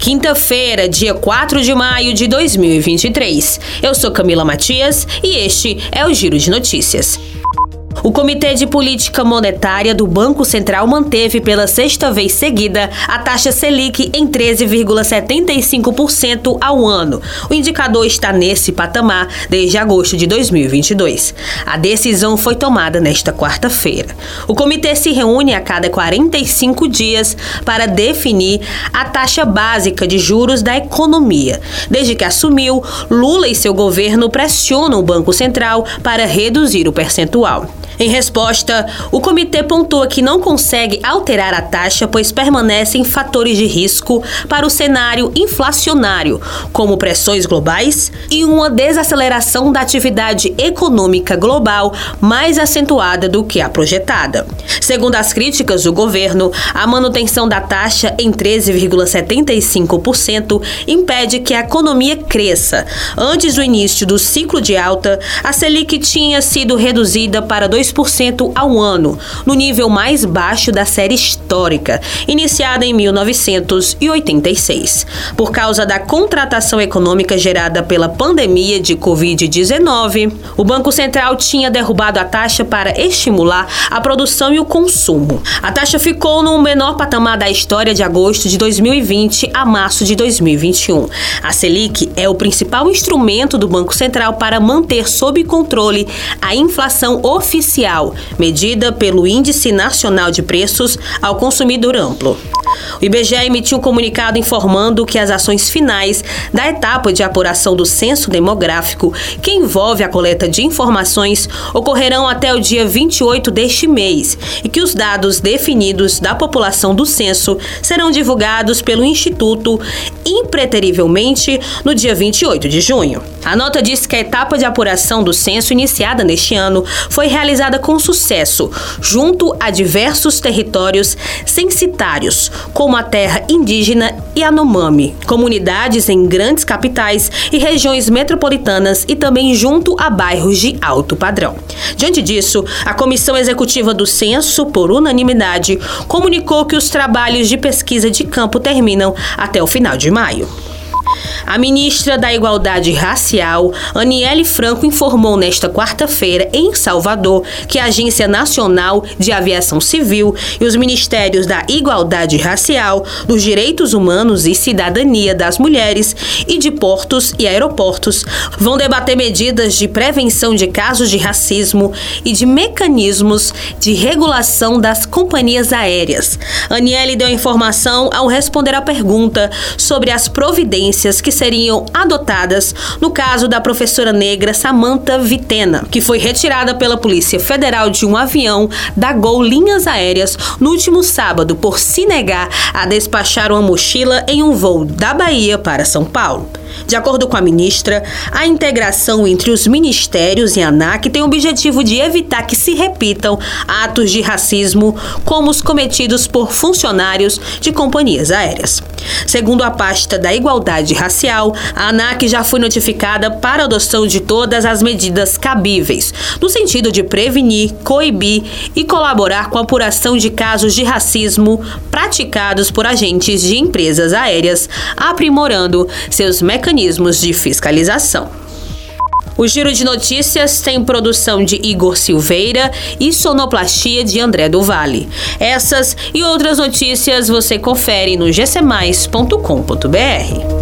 Quinta-feira, dia 4 de maio de 2023. Eu sou Camila Matias e este é o Giro de Notícias. O Comitê de Política Monetária do Banco Central manteve pela sexta vez seguida a taxa Selic em 13,75% ao ano. O indicador está nesse patamar desde agosto de 2022. A decisão foi tomada nesta quarta-feira. O comitê se reúne a cada 45 dias para definir a taxa básica de juros da economia. Desde que assumiu, Lula e seu governo pressionam o Banco Central para reduzir o percentual. Em resposta, o comitê pontua que não consegue alterar a taxa, pois permanecem fatores de risco para o cenário inflacionário, como pressões globais e uma desaceleração da atividade econômica global mais acentuada do que a projetada. Segundo as críticas do governo, a manutenção da taxa em 13,75% impede que a economia cresça. Antes do início do ciclo de alta, a Selic tinha sido reduzida para 2 2% ao ano, no nível mais baixo da série histórica, iniciada em 1986. Por causa da contratação econômica gerada pela pandemia de Covid-19, o Banco Central tinha derrubado a taxa para estimular a produção e o consumo. A taxa ficou no menor patamar da história de agosto de 2020 a março de 2021. A Selic é o principal instrumento do Banco Central para manter sob controle a inflação oficial medida pelo Índice Nacional de Preços ao Consumidor Amplo. O IBGE emitiu um comunicado informando que as ações finais da etapa de apuração do censo demográfico, que envolve a coleta de informações, ocorrerão até o dia 28 deste mês e que os dados definidos da população do censo serão divulgados pelo Instituto impreterivelmente no dia 28 de junho. A nota diz que a etapa de apuração do censo iniciada neste ano foi realizada com sucesso, junto a diversos territórios censitários, como a terra indígena Yanomami, comunidades em grandes capitais e regiões metropolitanas e também junto a bairros de alto padrão. Diante disso, a Comissão Executiva do Censo, por unanimidade, comunicou que os trabalhos de pesquisa de campo terminam até o final de maio. A ministra da Igualdade Racial, Aniele Franco, informou nesta quarta-feira, em Salvador, que a Agência Nacional de Aviação Civil e os Ministérios da Igualdade Racial, dos Direitos Humanos e Cidadania das Mulheres e de Portos e Aeroportos vão debater medidas de prevenção de casos de racismo e de mecanismos de regulação das companhias aéreas. Aniele deu informação ao responder à pergunta sobre as providências que seriam adotadas no caso da professora negra Samantha Vitena, que foi retirada pela Polícia Federal de um avião da Gol Linhas Aéreas no último sábado por se negar a despachar uma mochila em um voo da Bahia para São Paulo. De acordo com a ministra, a integração entre os ministérios e a ANAC tem o objetivo de evitar que se repitam atos de racismo como os cometidos por funcionários de companhias aéreas. Segundo a pasta da Igualdade Racial, a ANAC já foi notificada para adoção de todas as medidas cabíveis, no sentido de prevenir, coibir e colaborar com a apuração de casos de racismo praticados por agentes de empresas aéreas, aprimorando seus mecanismos mecanismos de fiscalização. O Giro de Notícias tem produção de Igor Silveira e sonoplastia de André do Vale. Essas e outras notícias você confere no gcmais.com.br.